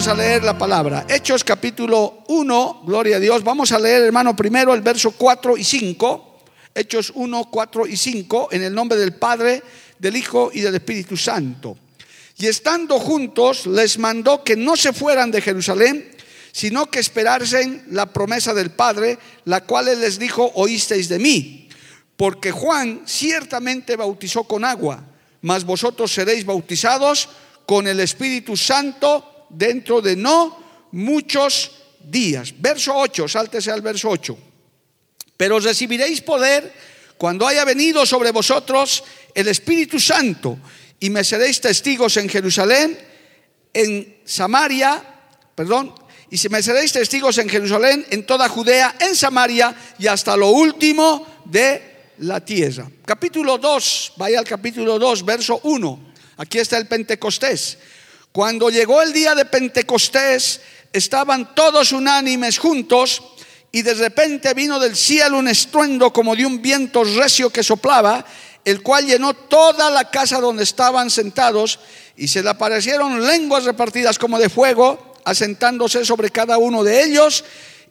Vamos a leer la palabra. Hechos capítulo 1, gloria a Dios. Vamos a leer, hermano, primero el verso 4 y 5. Hechos 1, 4 y 5, en el nombre del Padre, del Hijo y del Espíritu Santo. Y estando juntos, les mandó que no se fueran de Jerusalén, sino que esperasen la promesa del Padre, la cual él les dijo, oísteis de mí. Porque Juan ciertamente bautizó con agua, mas vosotros seréis bautizados con el Espíritu Santo dentro de no muchos días. Verso 8, sáltese al verso 8. Pero recibiréis poder cuando haya venido sobre vosotros el Espíritu Santo y me seréis testigos en Jerusalén, en Samaria, perdón, y si me seréis testigos en Jerusalén, en toda Judea, en Samaria y hasta lo último de la tierra. Capítulo 2, vaya al capítulo 2, verso 1. Aquí está el Pentecostés. Cuando llegó el día de Pentecostés, estaban todos unánimes juntos y de repente vino del cielo un estruendo como de un viento recio que soplaba, el cual llenó toda la casa donde estaban sentados y se le aparecieron lenguas repartidas como de fuego, asentándose sobre cada uno de ellos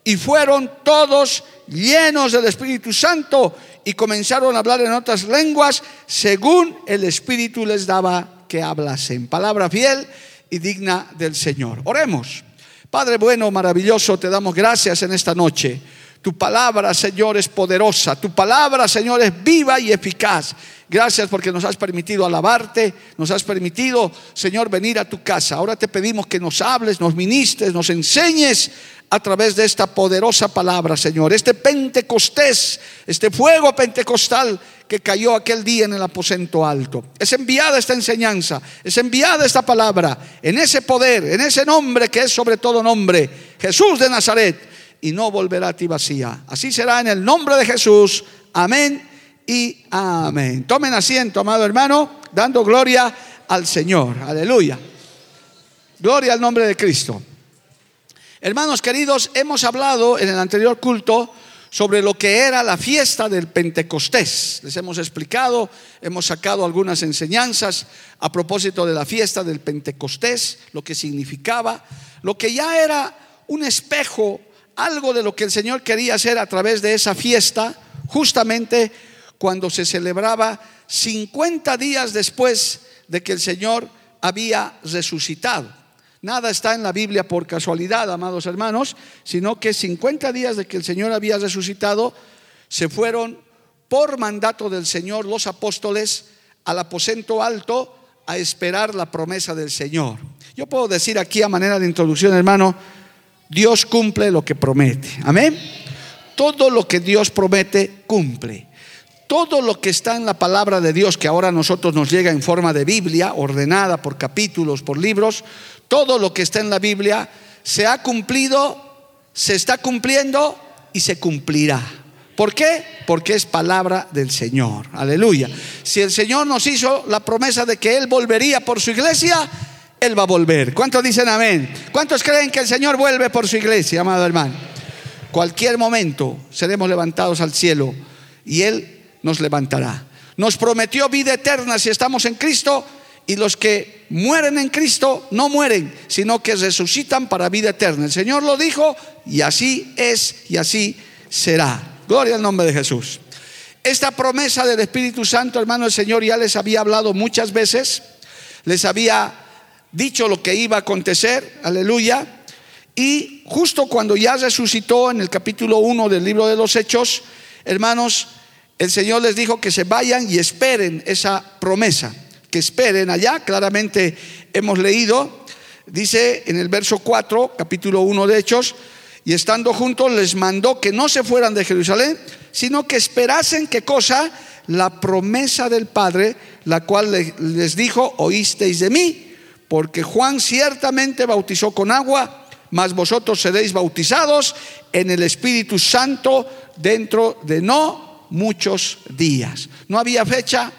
y fueron todos llenos del Espíritu Santo y comenzaron a hablar en otras lenguas según el Espíritu les daba que hablasen. Palabra fiel y digna del Señor. Oremos. Padre bueno, maravilloso, te damos gracias en esta noche. Tu palabra, Señor, es poderosa. Tu palabra, Señor, es viva y eficaz. Gracias porque nos has permitido alabarte, nos has permitido, Señor, venir a tu casa. Ahora te pedimos que nos hables, nos ministres, nos enseñes a través de esta poderosa palabra, Señor. Este Pentecostés, este fuego pentecostal que cayó aquel día en el aposento alto. Es enviada esta enseñanza, es enviada esta palabra en ese poder, en ese nombre que es sobre todo nombre, Jesús de Nazaret, y no volverá a ti vacía. Así será en el nombre de Jesús. Amén y amén. Tomen asiento, amado hermano, dando gloria al Señor. Aleluya. Gloria al nombre de Cristo. Hermanos queridos, hemos hablado en el anterior culto sobre lo que era la fiesta del Pentecostés. Les hemos explicado, hemos sacado algunas enseñanzas a propósito de la fiesta del Pentecostés, lo que significaba, lo que ya era un espejo, algo de lo que el Señor quería hacer a través de esa fiesta, justamente cuando se celebraba 50 días después de que el Señor había resucitado. Nada está en la Biblia por casualidad, amados hermanos, sino que 50 días de que el Señor había resucitado, se fueron por mandato del Señor los apóstoles al aposento alto a esperar la promesa del Señor. Yo puedo decir aquí a manera de introducción, hermano, Dios cumple lo que promete. Amén. Todo lo que Dios promete, cumple. Todo lo que está en la palabra de Dios, que ahora a nosotros nos llega en forma de Biblia, ordenada por capítulos, por libros, todo lo que está en la Biblia se ha cumplido, se está cumpliendo y se cumplirá. ¿Por qué? Porque es palabra del Señor. Aleluya. Si el Señor nos hizo la promesa de que Él volvería por su iglesia, Él va a volver. ¿Cuántos dicen amén? ¿Cuántos creen que el Señor vuelve por su iglesia, amado hermano? Cualquier momento seremos levantados al cielo y Él nos levantará. Nos prometió vida eterna si estamos en Cristo y los que mueren en Cristo no mueren, sino que resucitan para vida eterna. El Señor lo dijo y así es y así será. Gloria al nombre de Jesús. Esta promesa del Espíritu Santo, hermano, el Señor ya les había hablado muchas veces, les había dicho lo que iba a acontecer, aleluya, y justo cuando ya resucitó en el capítulo 1 del libro de los Hechos, hermanos, el Señor les dijo que se vayan y esperen esa promesa que esperen allá. Claramente hemos leído, dice en el verso 4, capítulo 1 de Hechos, y estando juntos les mandó que no se fueran de Jerusalén, sino que esperasen qué cosa? La promesa del Padre, la cual les dijo, oísteis de mí, porque Juan ciertamente bautizó con agua, mas vosotros seréis bautizados en el Espíritu Santo dentro de no muchos días. No había fecha,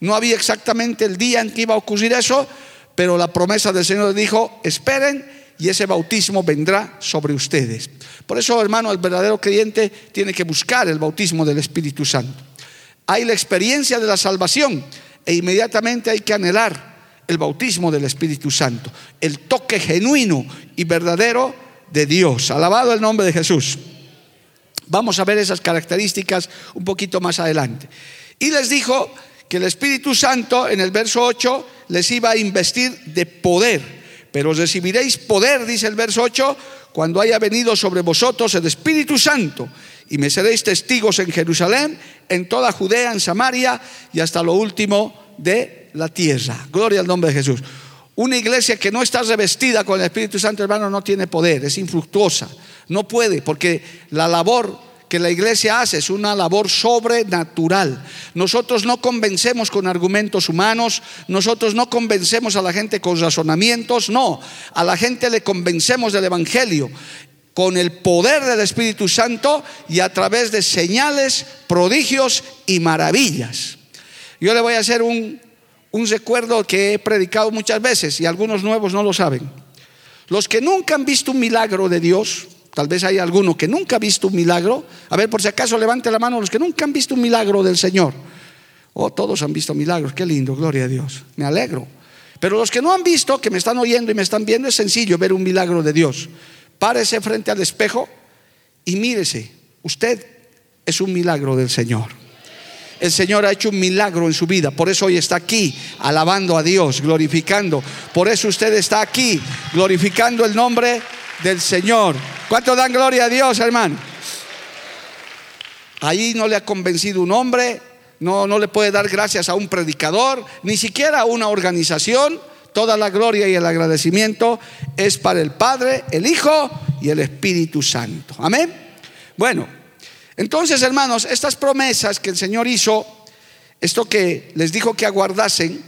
no había exactamente el día en que iba a ocurrir eso, pero la promesa del Señor dijo, esperen y ese bautismo vendrá sobre ustedes. Por eso, hermano, el verdadero creyente tiene que buscar el bautismo del Espíritu Santo. Hay la experiencia de la salvación e inmediatamente hay que anhelar el bautismo del Espíritu Santo, el toque genuino y verdadero de Dios. Alabado el nombre de Jesús. Vamos a ver esas características un poquito más adelante. Y les dijo que el Espíritu Santo en el verso 8 les iba a investir de poder, pero recibiréis poder, dice el verso 8, cuando haya venido sobre vosotros el Espíritu Santo y me seréis testigos en Jerusalén, en toda Judea, en Samaria y hasta lo último de la tierra. Gloria al nombre de Jesús. Una iglesia que no está revestida con el Espíritu Santo, hermano, no tiene poder, es infructuosa. No puede, porque la labor que la iglesia hace es una labor sobrenatural. Nosotros no convencemos con argumentos humanos, nosotros no convencemos a la gente con razonamientos, no, a la gente le convencemos del Evangelio con el poder del Espíritu Santo y a través de señales, prodigios y maravillas. Yo le voy a hacer un, un recuerdo que he predicado muchas veces y algunos nuevos no lo saben. Los que nunca han visto un milagro de Dios, Tal vez hay alguno que nunca ha visto un milagro. A ver, por si acaso levante la mano los que nunca han visto un milagro del Señor. Oh, todos han visto milagros. Qué lindo, gloria a Dios. Me alegro. Pero los que no han visto, que me están oyendo y me están viendo, es sencillo ver un milagro de Dios. Párese frente al espejo y mírese. Usted es un milagro del Señor. El Señor ha hecho un milagro en su vida. Por eso hoy está aquí, alabando a Dios, glorificando. Por eso usted está aquí, glorificando el nombre del Señor. ¿Cuánto dan gloria a Dios, hermano? Ahí no le ha convencido un hombre, no, no le puede dar gracias a un predicador, ni siquiera a una organización. Toda la gloria y el agradecimiento es para el Padre, el Hijo y el Espíritu Santo. Amén. Bueno, entonces hermanos, estas promesas que el Señor hizo, esto que les dijo que aguardasen,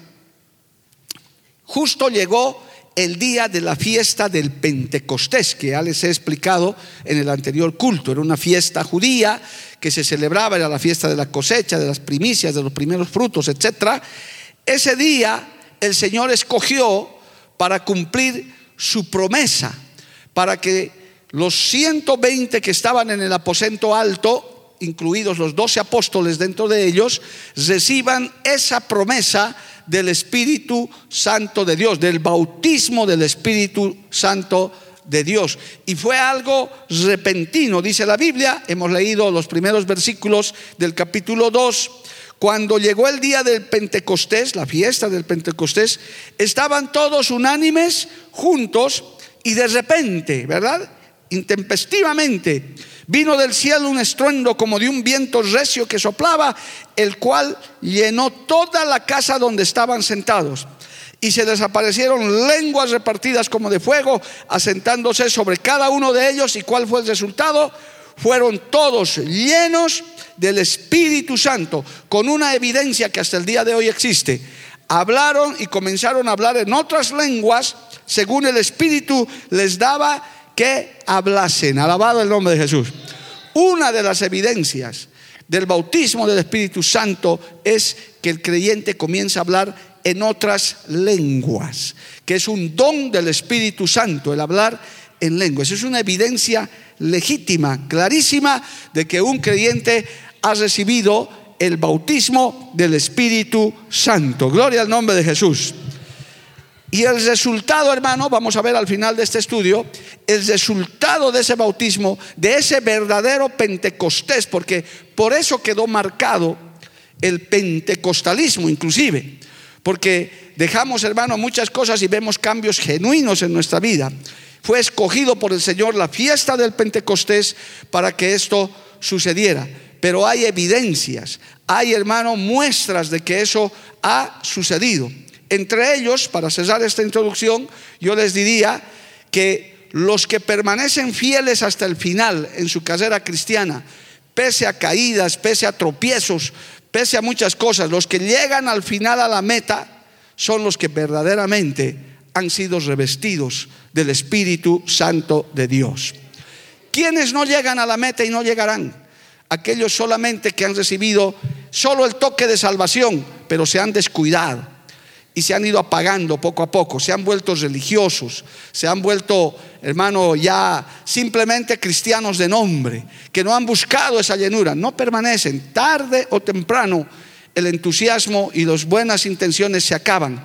justo llegó el día de la fiesta del Pentecostés, que ya les he explicado en el anterior culto. Era una fiesta judía que se celebraba, era la fiesta de la cosecha, de las primicias, de los primeros frutos, etc. Ese día el Señor escogió para cumplir su promesa, para que los 120 que estaban en el aposento alto, incluidos los 12 apóstoles dentro de ellos, reciban esa promesa del Espíritu Santo de Dios, del bautismo del Espíritu Santo de Dios. Y fue algo repentino, dice la Biblia, hemos leído los primeros versículos del capítulo 2. Cuando llegó el día del Pentecostés, la fiesta del Pentecostés, estaban todos unánimes, juntos, y de repente, ¿verdad? Intempestivamente, Vino del cielo un estruendo como de un viento recio que soplaba, el cual llenó toda la casa donde estaban sentados. Y se desaparecieron lenguas repartidas como de fuego, asentándose sobre cada uno de ellos. ¿Y cuál fue el resultado? Fueron todos llenos del Espíritu Santo, con una evidencia que hasta el día de hoy existe. Hablaron y comenzaron a hablar en otras lenguas, según el Espíritu les daba que hablasen. Alabado el nombre de Jesús. Una de las evidencias del bautismo del Espíritu Santo es que el creyente comienza a hablar en otras lenguas, que es un don del Espíritu Santo, el hablar en lenguas. Es una evidencia legítima, clarísima, de que un creyente ha recibido el bautismo del Espíritu Santo. Gloria al nombre de Jesús. Y el resultado, hermano, vamos a ver al final de este estudio, el resultado de ese bautismo, de ese verdadero Pentecostés, porque por eso quedó marcado el pentecostalismo inclusive, porque dejamos, hermano, muchas cosas y vemos cambios genuinos en nuestra vida. Fue escogido por el Señor la fiesta del Pentecostés para que esto sucediera. Pero hay evidencias, hay, hermano, muestras de que eso ha sucedido. Entre ellos, para cesar esta introducción, yo les diría que los que permanecen fieles hasta el final en su carrera cristiana, pese a caídas, pese a tropiezos, pese a muchas cosas, los que llegan al final a la meta son los que verdaderamente han sido revestidos del Espíritu Santo de Dios. ¿Quiénes no llegan a la meta y no llegarán? Aquellos solamente que han recibido solo el toque de salvación, pero se han descuidado y se han ido apagando poco a poco, se han vuelto religiosos, se han vuelto, hermano, ya simplemente cristianos de nombre, que no han buscado esa llenura, no permanecen. Tarde o temprano el entusiasmo y las buenas intenciones se acaban.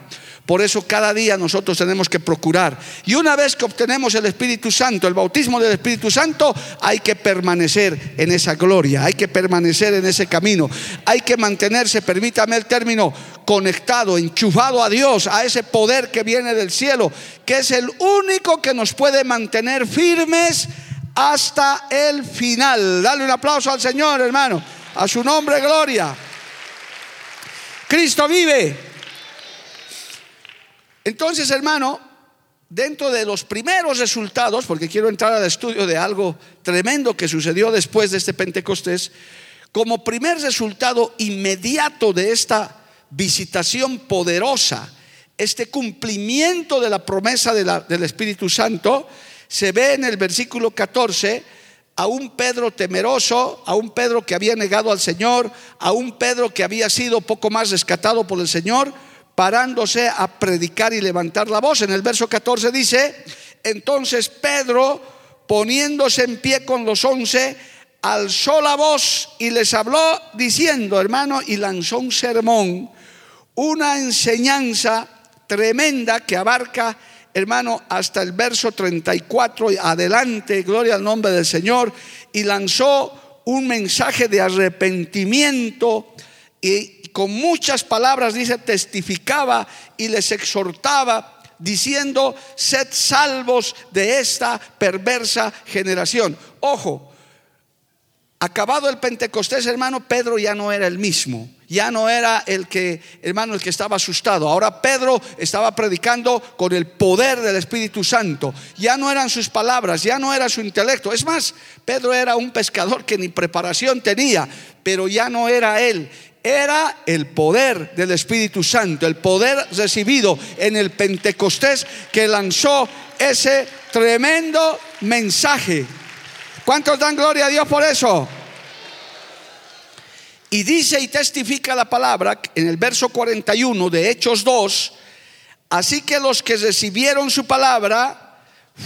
Por eso cada día nosotros tenemos que procurar. Y una vez que obtenemos el Espíritu Santo, el bautismo del Espíritu Santo, hay que permanecer en esa gloria, hay que permanecer en ese camino, hay que mantenerse, permítame el término, conectado, enchufado a Dios, a ese poder que viene del cielo, que es el único que nos puede mantener firmes hasta el final. Dale un aplauso al Señor, hermano. A su nombre, gloria. Cristo vive. Entonces, hermano, dentro de los primeros resultados, porque quiero entrar al estudio de algo tremendo que sucedió después de este Pentecostés, como primer resultado inmediato de esta visitación poderosa, este cumplimiento de la promesa del Espíritu Santo, se ve en el versículo 14 a un Pedro temeroso, a un Pedro que había negado al Señor, a un Pedro que había sido poco más rescatado por el Señor, parándose a predicar y levantar la voz. En el verso 14 dice, entonces Pedro, poniéndose en pie con los once, alzó la voz y les habló diciendo, hermano, y lanzó un sermón, una enseñanza tremenda que abarca, hermano, hasta el verso 34 adelante, gloria al nombre del Señor, y lanzó un mensaje de arrepentimiento y con muchas palabras, dice, testificaba y les exhortaba diciendo, sed salvos de esta perversa generación. Ojo, acabado el Pentecostés, hermano, Pedro ya no era el mismo. Ya no era el que, hermano, el que estaba asustado. Ahora Pedro estaba predicando con el poder del Espíritu Santo. Ya no eran sus palabras, ya no era su intelecto. Es más, Pedro era un pescador que ni preparación tenía, pero ya no era él era el poder del Espíritu Santo, el poder recibido en el Pentecostés que lanzó ese tremendo mensaje. ¿Cuántos dan gloria a Dios por eso? Y dice y testifica la palabra en el verso 41 de Hechos 2, así que los que recibieron su palabra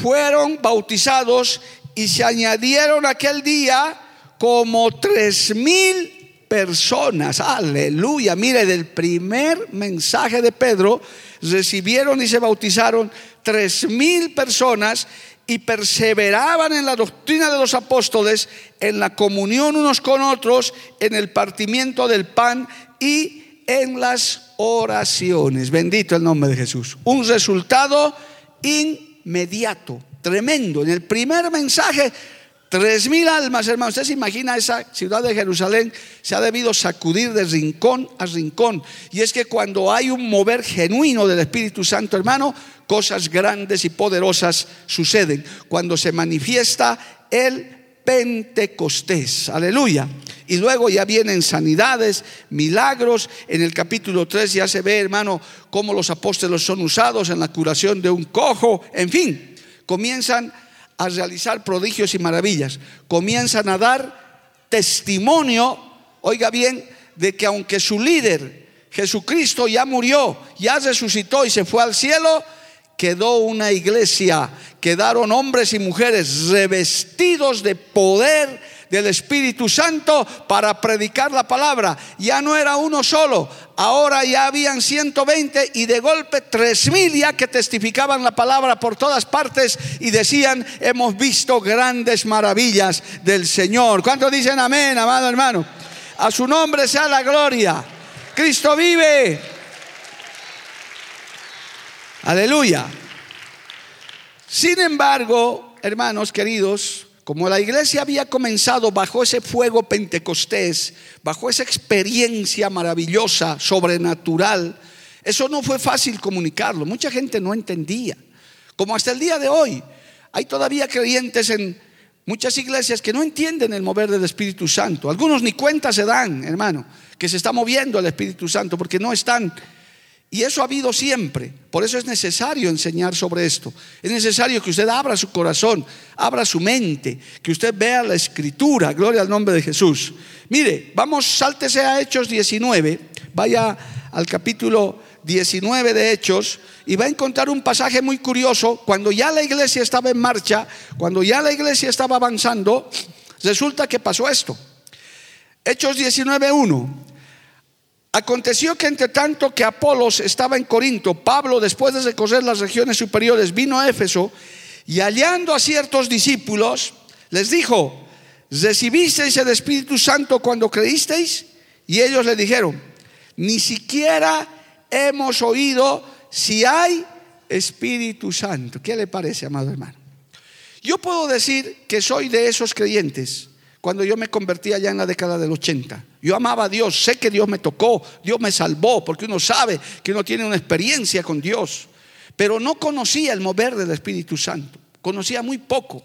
fueron bautizados y se añadieron aquel día como tres mil personas. Aleluya. Mire, del primer mensaje de Pedro recibieron y se bautizaron tres mil personas y perseveraban en la doctrina de los apóstoles, en la comunión unos con otros, en el partimiento del pan y en las oraciones. Bendito el nombre de Jesús. Un resultado inmediato, tremendo. En el primer mensaje Tres mil almas, hermano. Usted se imagina esa ciudad de Jerusalén se ha debido sacudir de rincón a rincón. Y es que cuando hay un mover genuino del Espíritu Santo, hermano, cosas grandes y poderosas suceden. Cuando se manifiesta el Pentecostés. Aleluya. Y luego ya vienen sanidades, milagros. En el capítulo 3 ya se ve, hermano, cómo los apóstoles son usados en la curación de un cojo. En fin, comienzan a realizar prodigios y maravillas. Comienzan a dar testimonio, oiga bien, de que aunque su líder, Jesucristo, ya murió, ya resucitó y se fue al cielo, quedó una iglesia, quedaron hombres y mujeres revestidos de poder del Espíritu Santo para predicar la palabra. Ya no era uno solo, ahora ya habían 120 y de golpe 3000 ya que testificaban la palabra por todas partes y decían, hemos visto grandes maravillas del Señor. ¿Cuántos dicen amén, amado hermano? A su nombre sea la gloria. Cristo vive. Aleluya. Sin embargo, hermanos queridos, como la iglesia había comenzado bajo ese fuego pentecostés, bajo esa experiencia maravillosa, sobrenatural, eso no fue fácil comunicarlo. Mucha gente no entendía. Como hasta el día de hoy. hay todavía creyentes en muchas iglesias que no entienden el mover del Espíritu Santo. Algunos ni cuenta se dan, hermano, que se está moviendo el Espíritu Santo porque no están y eso ha habido siempre. Por eso es necesario enseñar sobre esto. Es necesario que usted abra su corazón, abra su mente, que usted vea la escritura. Gloria al nombre de Jesús. Mire, vamos, sáltese a Hechos 19. Vaya al capítulo 19 de Hechos y va a encontrar un pasaje muy curioso. Cuando ya la iglesia estaba en marcha, cuando ya la iglesia estaba avanzando, resulta que pasó esto. Hechos 19.1. Aconteció que entre tanto que Apolos estaba en Corinto, Pablo, después de recorrer las regiones superiores, vino a Éfeso y hallando a ciertos discípulos, les dijo, ¿recibisteis el Espíritu Santo cuando creísteis? Y ellos le dijeron, ni siquiera hemos oído si hay Espíritu Santo. ¿Qué le parece, amado hermano? Yo puedo decir que soy de esos creyentes cuando yo me convertí allá en la década del 80. Yo amaba a Dios, sé que Dios me tocó, Dios me salvó, porque uno sabe que uno tiene una experiencia con Dios, pero no conocía el mover del Espíritu Santo, conocía muy poco.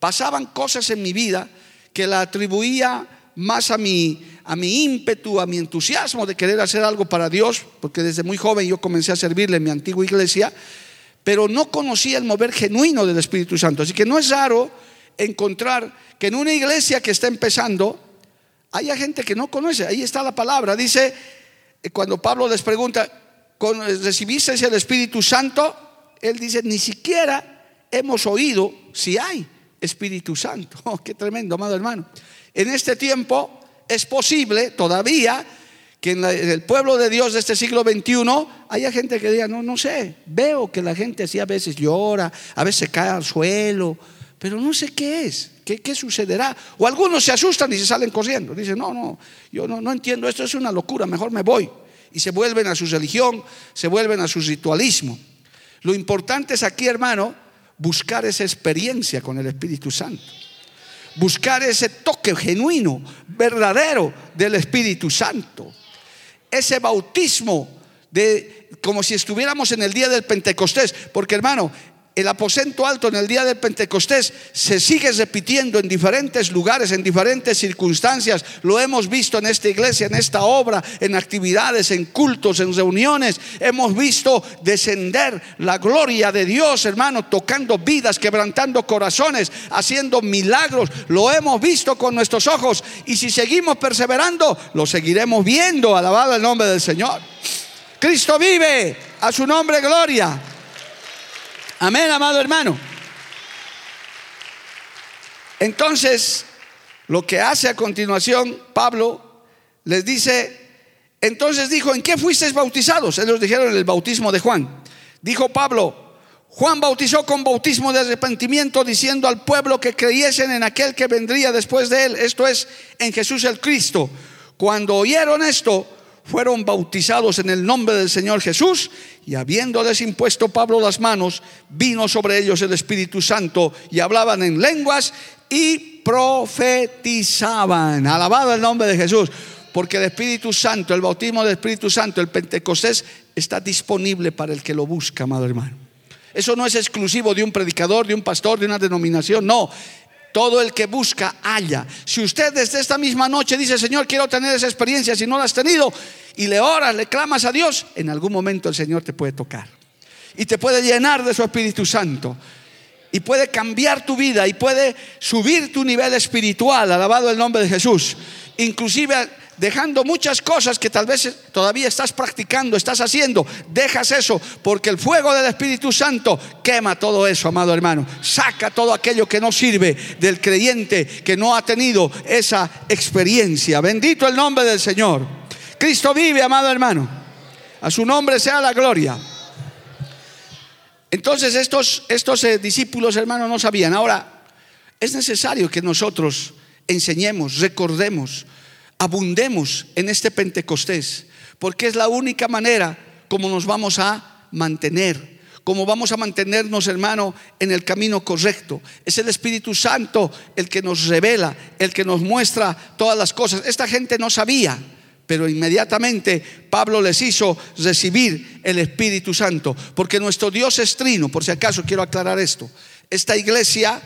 Pasaban cosas en mi vida que la atribuía más a mi, a mi ímpetu, a mi entusiasmo de querer hacer algo para Dios, porque desde muy joven yo comencé a servirle en mi antigua iglesia, pero no conocía el mover genuino del Espíritu Santo. Así que no es raro encontrar que en una iglesia que está empezando, haya gente que no conoce. Ahí está la palabra. Dice, eh, cuando Pablo les pregunta, ¿recibiste el Espíritu Santo? Él dice, ni siquiera hemos oído si hay Espíritu Santo. Oh, qué tremendo, amado hermano. En este tiempo es posible todavía que en, el pueblo de Dios de este siglo XXI haya gente que diga, no, no sé, veo que la gente así a veces llora, a veces cae al suelo, pero no sé qué es, qué, sucederá. O algunos se asustan y se salen corriendo. Dicen, no, no, yo no, no entiendo, esto es una locura, mejor me voy. Y se vuelven a su religión, se vuelven a su ritualismo. Lo importante es aquí, hermano, buscar esa experiencia con el Espíritu Santo. Buscar ese toque genuino, verdadero del Espíritu Santo. Ese bautismo de como si estuviéramos en el día del Pentecostés, porque hermano, el aposento alto en el día del Pentecostés se sigue repitiendo en diferentes lugares, en diferentes circunstancias. Lo hemos visto en esta iglesia, en esta obra, en actividades, en cultos, en reuniones. Hemos visto descender la gloria de Dios, hermano, tocando vidas, quebrantando corazones, haciendo milagros. Lo hemos visto con nuestros ojos y si seguimos perseverando, lo seguiremos viendo. Alabado el nombre del Señor. Cristo vive, a su nombre gloria. Amén, amado hermano. Entonces, lo que hace a continuación Pablo les dice, entonces dijo, ¿en qué fuisteis bautizados? Ellos dijeron en el bautismo de Juan. Dijo Pablo, Juan bautizó con bautismo de arrepentimiento diciendo al pueblo que creyesen en aquel que vendría después de él, esto es, en Jesús el Cristo. Cuando oyeron esto, fueron bautizados en el nombre del Señor Jesús y habiendo desimpuesto Pablo las manos, vino sobre ellos el Espíritu Santo y hablaban en lenguas y profetizaban. Alabado el nombre de Jesús. Porque el Espíritu Santo, el bautismo del Espíritu Santo, el Pentecostés, está disponible para el que lo busca, amado hermano. Eso no es exclusivo de un predicador, de un pastor, de una denominación. No, todo el que busca, halla. Si usted desde esta misma noche dice, Señor, quiero tener esa experiencia, si no la has tenido, y le oras, le clamas a Dios, en algún momento el Señor te puede tocar. Y te puede llenar de su Espíritu Santo. Y puede cambiar tu vida y puede subir tu nivel espiritual, alabado el nombre de Jesús. Inclusive dejando muchas cosas que tal vez todavía estás practicando, estás haciendo, dejas eso, porque el fuego del Espíritu Santo quema todo eso, amado hermano. Saca todo aquello que no sirve del creyente que no ha tenido esa experiencia. Bendito el nombre del Señor. Cristo vive, amado hermano. A su nombre sea la gloria. Entonces estos, estos eh, discípulos, hermanos, no sabían. Ahora, es necesario que nosotros enseñemos, recordemos, abundemos en este Pentecostés, porque es la única manera como nos vamos a mantener, como vamos a mantenernos, hermano, en el camino correcto. Es el Espíritu Santo el que nos revela, el que nos muestra todas las cosas. Esta gente no sabía, pero inmediatamente Pablo les hizo recibir el Espíritu Santo, porque nuestro Dios es trino, por si acaso quiero aclarar esto. Esta iglesia,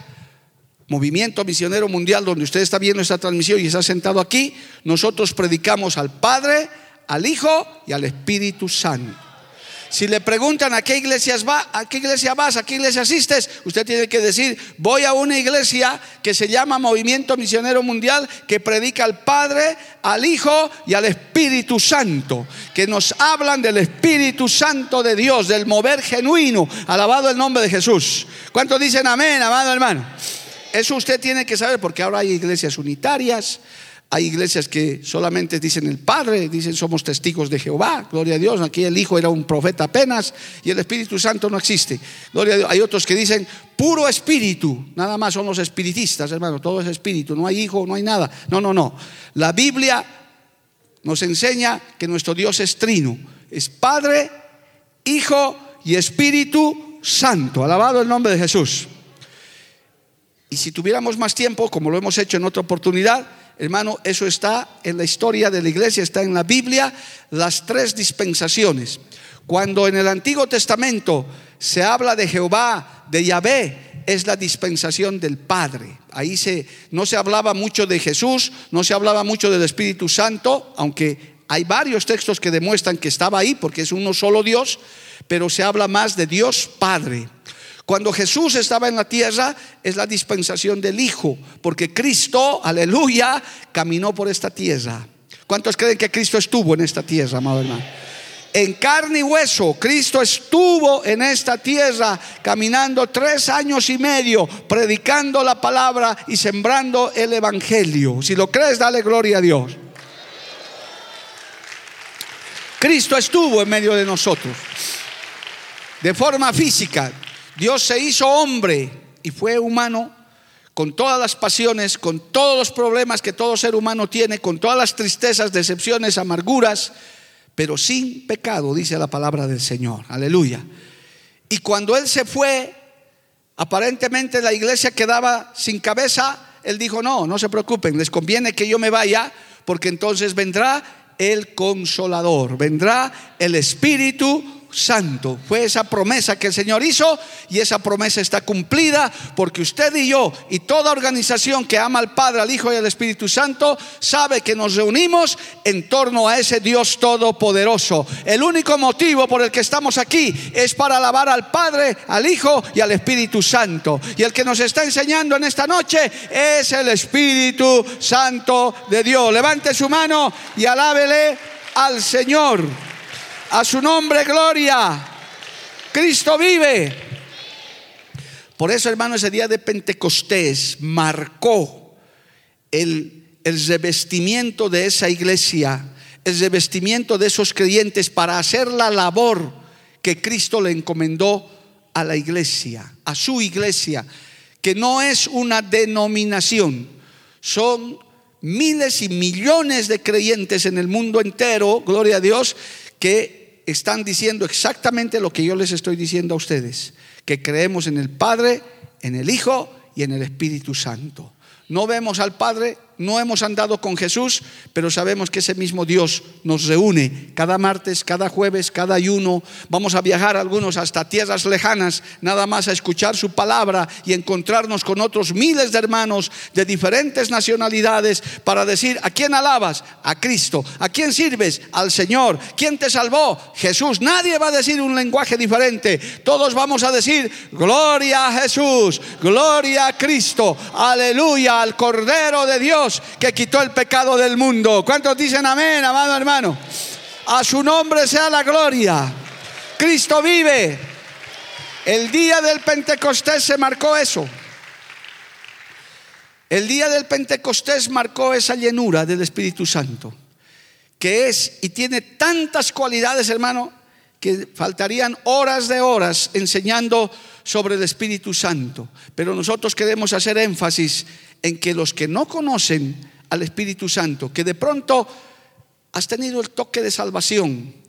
Movimiento Misionero Mundial, donde usted está viendo esta transmisión y está sentado aquí, nosotros predicamos al Padre, al Hijo y al Espíritu Santo. Si le preguntan a qué iglesias va, a qué iglesia vas, a qué iglesia asistes, usted tiene que decir, voy a una iglesia que se llama Movimiento Misionero Mundial, que predica al Padre, al Hijo y al Espíritu Santo, que nos hablan del Espíritu Santo de Dios, del mover genuino. Alabado el nombre de Jesús. ¿Cuántos dicen amén, amado hermano? Eso usted tiene que saber porque ahora hay iglesias unitarias, hay iglesias que solamente dicen el Padre, dicen somos testigos de Jehová, gloria a Dios. Aquí el Hijo era un profeta apenas y el Espíritu Santo no existe. Gloria a Dios. Hay otros que dicen puro espíritu, nada más son los espiritistas, hermano, todo es espíritu, no hay Hijo, no hay nada. No, no, no. La Biblia nos enseña que nuestro Dios es trino, es Padre, Hijo y Espíritu Santo. Alabado el nombre de Jesús. Y si tuviéramos más tiempo, como lo hemos hecho en otra oportunidad, Hermano, eso está en la historia de la iglesia, está en la Biblia, las tres dispensaciones. Cuando en el Antiguo Testamento se habla de Jehová, de Yahvé, es la dispensación del Padre. Ahí se, no se hablaba mucho de Jesús, no se hablaba mucho del Espíritu Santo, aunque hay varios textos que demuestran que estaba ahí porque es uno solo Dios, pero se habla más de Dios Padre. Cuando Jesús estaba en la tierra es la dispensación del Hijo, porque Cristo, aleluya, caminó por esta tierra. ¿Cuántos creen que Cristo estuvo en esta tierra, amado hermano? En carne y hueso, Cristo estuvo en esta tierra caminando tres años y medio, predicando la palabra y sembrando el Evangelio. Si lo crees, dale gloria a Dios. Cristo estuvo en medio de nosotros, de forma física, Dios se hizo hombre y fue humano con todas las pasiones, con todos los problemas que todo ser humano tiene, con todas las tristezas, decepciones, amarguras, pero sin pecado, dice la palabra del Señor. Aleluya. Y cuando Él se fue, aparentemente la iglesia quedaba sin cabeza. Él dijo, no, no se preocupen, les conviene que yo me vaya, porque entonces vendrá el consolador, vendrá el Espíritu Santo. Fue esa promesa que el Señor hizo y esa promesa está cumplida porque usted y yo y toda organización que ama al Padre, al Hijo y al Espíritu Santo sabe que nos reunimos en torno a ese Dios todopoderoso. El único motivo por el que estamos aquí es para alabar al Padre, al Hijo y al Espíritu Santo. Y el que nos está enseñando en esta noche es el Espíritu Santo de Dios. Levante su mano y alábele al Señor. A su nombre, gloria. Cristo vive. Por eso, hermano, ese día de Pentecostés marcó el, el revestimiento de esa iglesia, el revestimiento de esos creyentes para hacer la labor que Cristo le encomendó a la iglesia, a su iglesia, que no es una denominación, son miles y millones de creyentes en el mundo entero, gloria a Dios, que están diciendo exactamente lo que yo les estoy diciendo a ustedes, que creemos en el Padre, en el Hijo y en el Espíritu Santo. No vemos al Padre, no hemos andado con Jesús, pero sabemos que ese mismo Dios nos reúne cada martes, cada jueves, cada ayuno. Vamos a viajar algunos hasta tierras lejanas, nada más a escuchar su palabra y encontrarnos con otros miles de hermanos de diferentes nacionalidades para decir, ¿a quién alabas? A Cristo. ¿A quién sirves? Al Señor. ¿Quién te salvó? Jesús. Nadie va a decir un lenguaje diferente. Todos vamos a decir, gloria a Jesús, gloria a Cristo, aleluya al Cordero de Que quitó el pecado del mundo. ¿Cuántos dicen amén, amado hermano? A su nombre sea la gloria. Cristo vive. El día del Pentecostés se marcó eso. El día del Pentecostés marcó esa llenura del Espíritu Santo, que es y tiene tantas cualidades, hermano, que faltarían horas de horas enseñando sobre el Espíritu Santo. Pero nosotros queremos hacer énfasis en que los que no conocen al Espíritu Santo, que de pronto has tenido el toque de salvación,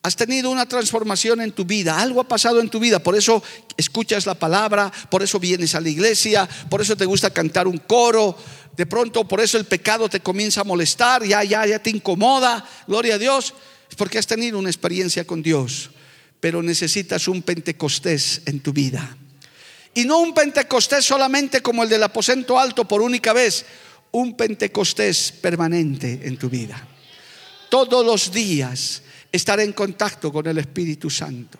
Has tenido una transformación en tu vida, algo ha pasado en tu vida, por eso escuchas la palabra, por eso vienes a la iglesia, por eso te gusta cantar un coro, de pronto por eso el pecado te comienza a molestar, ya, ya, ya te incomoda, gloria a Dios, es porque has tenido una experiencia con Dios, pero necesitas un Pentecostés en tu vida. Y no un Pentecostés solamente como el del aposento alto por única vez, un Pentecostés permanente en tu vida. Todos los días estar en contacto con el Espíritu Santo.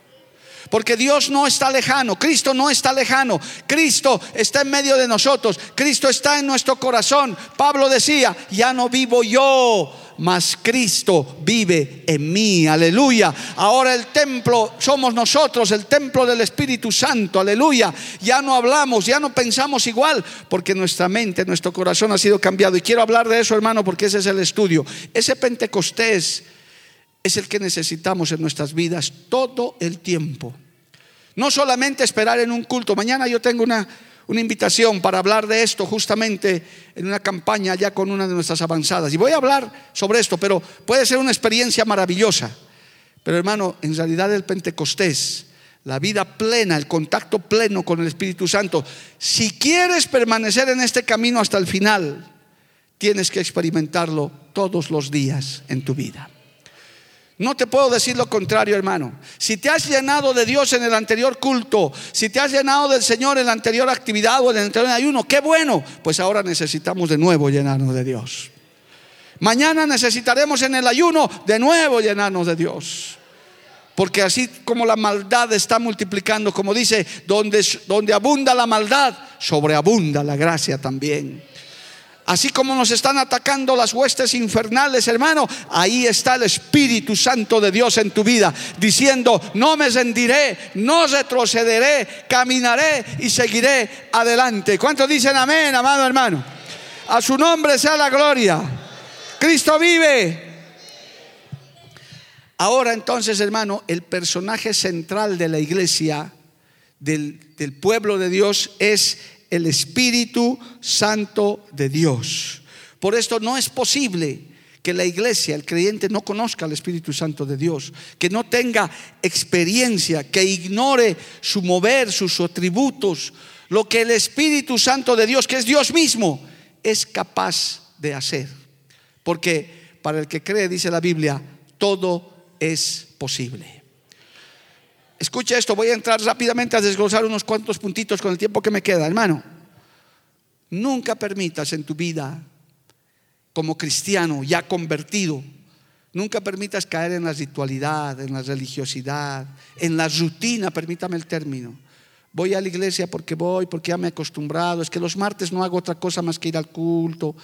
Porque Dios no está lejano, Cristo no está lejano, Cristo está en medio de nosotros, Cristo está en nuestro corazón. Pablo decía, ya no vivo yo, mas Cristo vive en mí, aleluya. Ahora el templo somos nosotros, el templo del Espíritu Santo, aleluya. Ya no hablamos, ya no pensamos igual, porque nuestra mente, nuestro corazón ha sido cambiado. Y quiero hablar de eso, hermano, porque ese es el estudio. Ese Pentecostés es el que necesitamos en nuestras vidas todo el tiempo. No solamente esperar en un culto. Mañana yo tengo una, una invitación para hablar de esto justamente en una campaña ya con una de nuestras avanzadas. Y voy a hablar sobre esto, pero puede ser una experiencia maravillosa. Pero hermano, en realidad el Pentecostés, la vida plena, el contacto pleno con el Espíritu Santo, si quieres permanecer en este camino hasta el final, tienes que experimentarlo todos los días en tu vida. No te puedo decir lo contrario, hermano. Si te has llenado de Dios en el anterior culto, si te has llenado del Señor en la anterior actividad o en el anterior ayuno, qué bueno. Pues ahora necesitamos de nuevo llenarnos de Dios. Mañana necesitaremos en el ayuno de nuevo llenarnos de Dios. Porque así como la maldad está multiplicando, como dice, donde, donde abunda la maldad, sobreabunda la gracia también. Así como nos están atacando las huestes infernales, hermano, ahí está el Espíritu Santo de Dios en tu vida, diciendo, no me rendiré, no retrocederé, caminaré y seguiré adelante. ¿Cuántos dicen amén, amado hermano? A su nombre sea la gloria. Cristo vive. Ahora entonces, hermano, el personaje central de la iglesia, del, del pueblo de Dios, es el Espíritu Santo de Dios. Por esto no es posible que la iglesia, el creyente, no conozca al Espíritu Santo de Dios, que no tenga experiencia, que ignore su mover, sus atributos, lo que el Espíritu Santo de Dios, que es Dios mismo, es capaz de hacer. Porque para el que cree, dice la Biblia, todo es posible. Escucha esto, voy a entrar rápidamente a desglosar unos cuantos puntitos con el tiempo que me queda, hermano. Nunca permitas en tu vida, como cristiano ya convertido, nunca permitas caer en la ritualidad, en la religiosidad, en la rutina, permítame el término. Voy a la iglesia porque voy, porque ya me he acostumbrado, es que los martes no hago otra cosa más que ir al culto.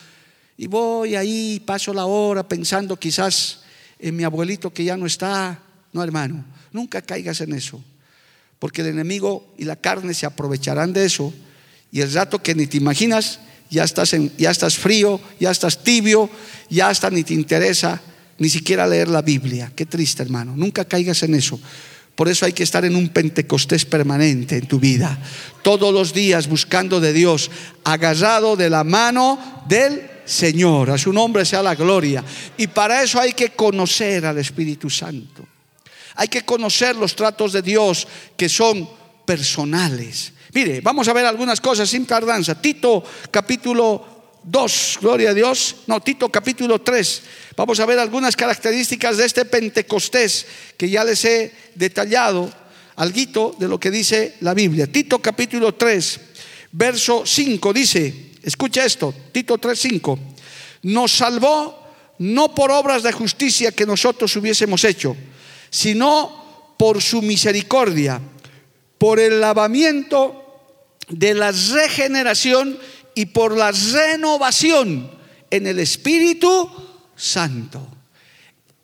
Y voy ahí, paso la hora pensando quizás en mi abuelito que ya no está. No, hermano, Nunca caigas en eso. Porque el enemigo y la carne se aprovecharán de eso. Y el rato que ni te imaginas, ya estás, en, ya estás frío, ya estás tibio, ya hasta ni te interesa ni siquiera leer la Biblia. Qué triste, hermano. Nunca caigas en eso. Por eso hay que estar en un Pentecostés permanente en tu vida. Todos los días buscando de Dios, agarrado de la mano del Señor. A su nombre sea la gloria. Y para eso hay que conocer al Espíritu Santo. Hay que conocer los tratos de Dios que son personales. Mire, vamos a ver algunas cosas sin tardanza. Tito capítulo 2, gloria a Dios. No, Tito capítulo 3. Vamos a ver algunas características de este Pentecostés que ya les he detallado, algo de lo que dice la Biblia. Tito capítulo 3, verso 5 dice, escucha esto, Tito 3, 5. Nos salvó no por obras de justicia que nosotros hubiésemos hecho sino por su misericordia, por el lavamiento de la regeneración y por la renovación en el Espíritu Santo.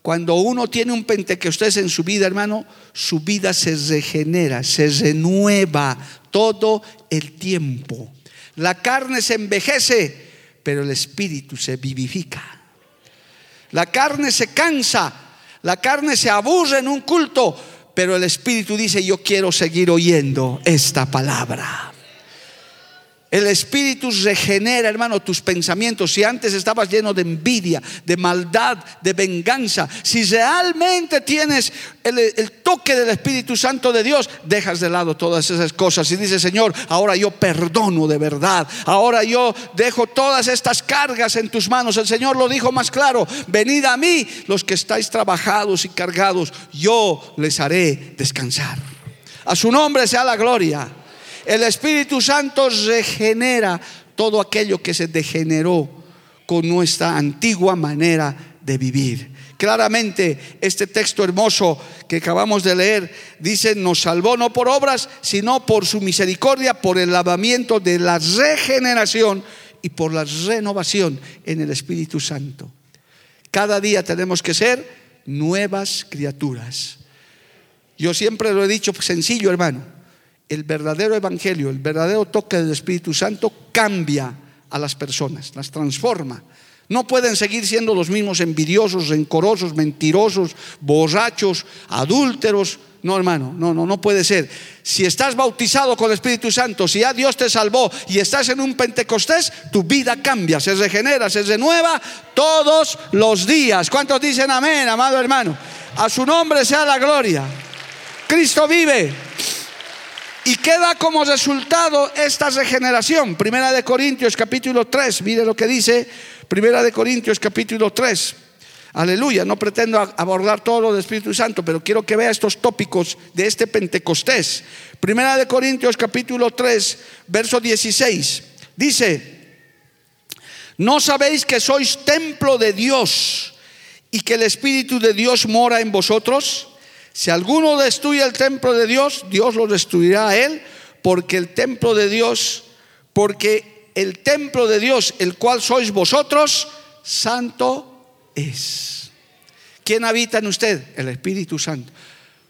Cuando uno tiene un Pentecostés en su vida, hermano, su vida se regenera, se renueva todo el tiempo. La carne se envejece, pero el espíritu se vivifica. La carne se cansa, la carne se aburre en un culto, pero el Espíritu dice, yo quiero seguir oyendo esta palabra. El Espíritu regenera, hermano, tus pensamientos. Si antes estabas lleno de envidia, de maldad, de venganza, si realmente tienes el, toque del Espíritu Santo de Dios, dejas de lado todas esas cosas y dices, Señor, ahora yo perdono de verdad. Ahora yo dejo todas estas cargas en tus manos. El Señor lo dijo más claro, venid a mí los que estáis trabajados y cargados, yo les haré descansar. A su nombre sea la gloria. El Espíritu Santo regenera todo aquello que se degeneró con nuestra antigua manera de vivir. Claramente este texto hermoso que acabamos de leer dice, nos salvó no por obras, sino por su misericordia, por el lavamiento de la regeneración y por la renovación en el Espíritu Santo. Cada día tenemos que ser nuevas criaturas. Yo siempre lo he dicho sencillo, hermano el verdadero evangelio, el verdadero toque del Espíritu Santo cambia a las personas, las transforma. No pueden seguir siendo los mismos envidiosos, rencorosos, mentirosos, borrachos, adúlteros. No, hermano, no, no, no puede ser. Si estás bautizado con el Espíritu Santo, si ya Dios te salvó y estás en un Pentecostés, tu vida cambia, se regenera, se renueva todos los días. ¿Cuántos dicen amén, amado hermano? A su nombre sea la gloria. Cristo vive. Y queda como resultado esta regeneración. Primera de Corintios capítulo 3, mire lo que dice Primera de Corintios capítulo 3. Aleluya, no pretendo abordar todo lo del Espíritu Santo, pero quiero que vea estos tópicos de este Pentecostés. Primera de Corintios capítulo 3, verso 16. Dice, ¿no sabéis que sois templo de Dios y que el Espíritu de Dios mora en vosotros? Si alguno destruye el templo de Dios, Dios lo destruirá a él, porque el templo de Dios, porque el templo de Dios, el cual sois vosotros, santo es. ¿Quién habita en usted? El Espíritu Santo.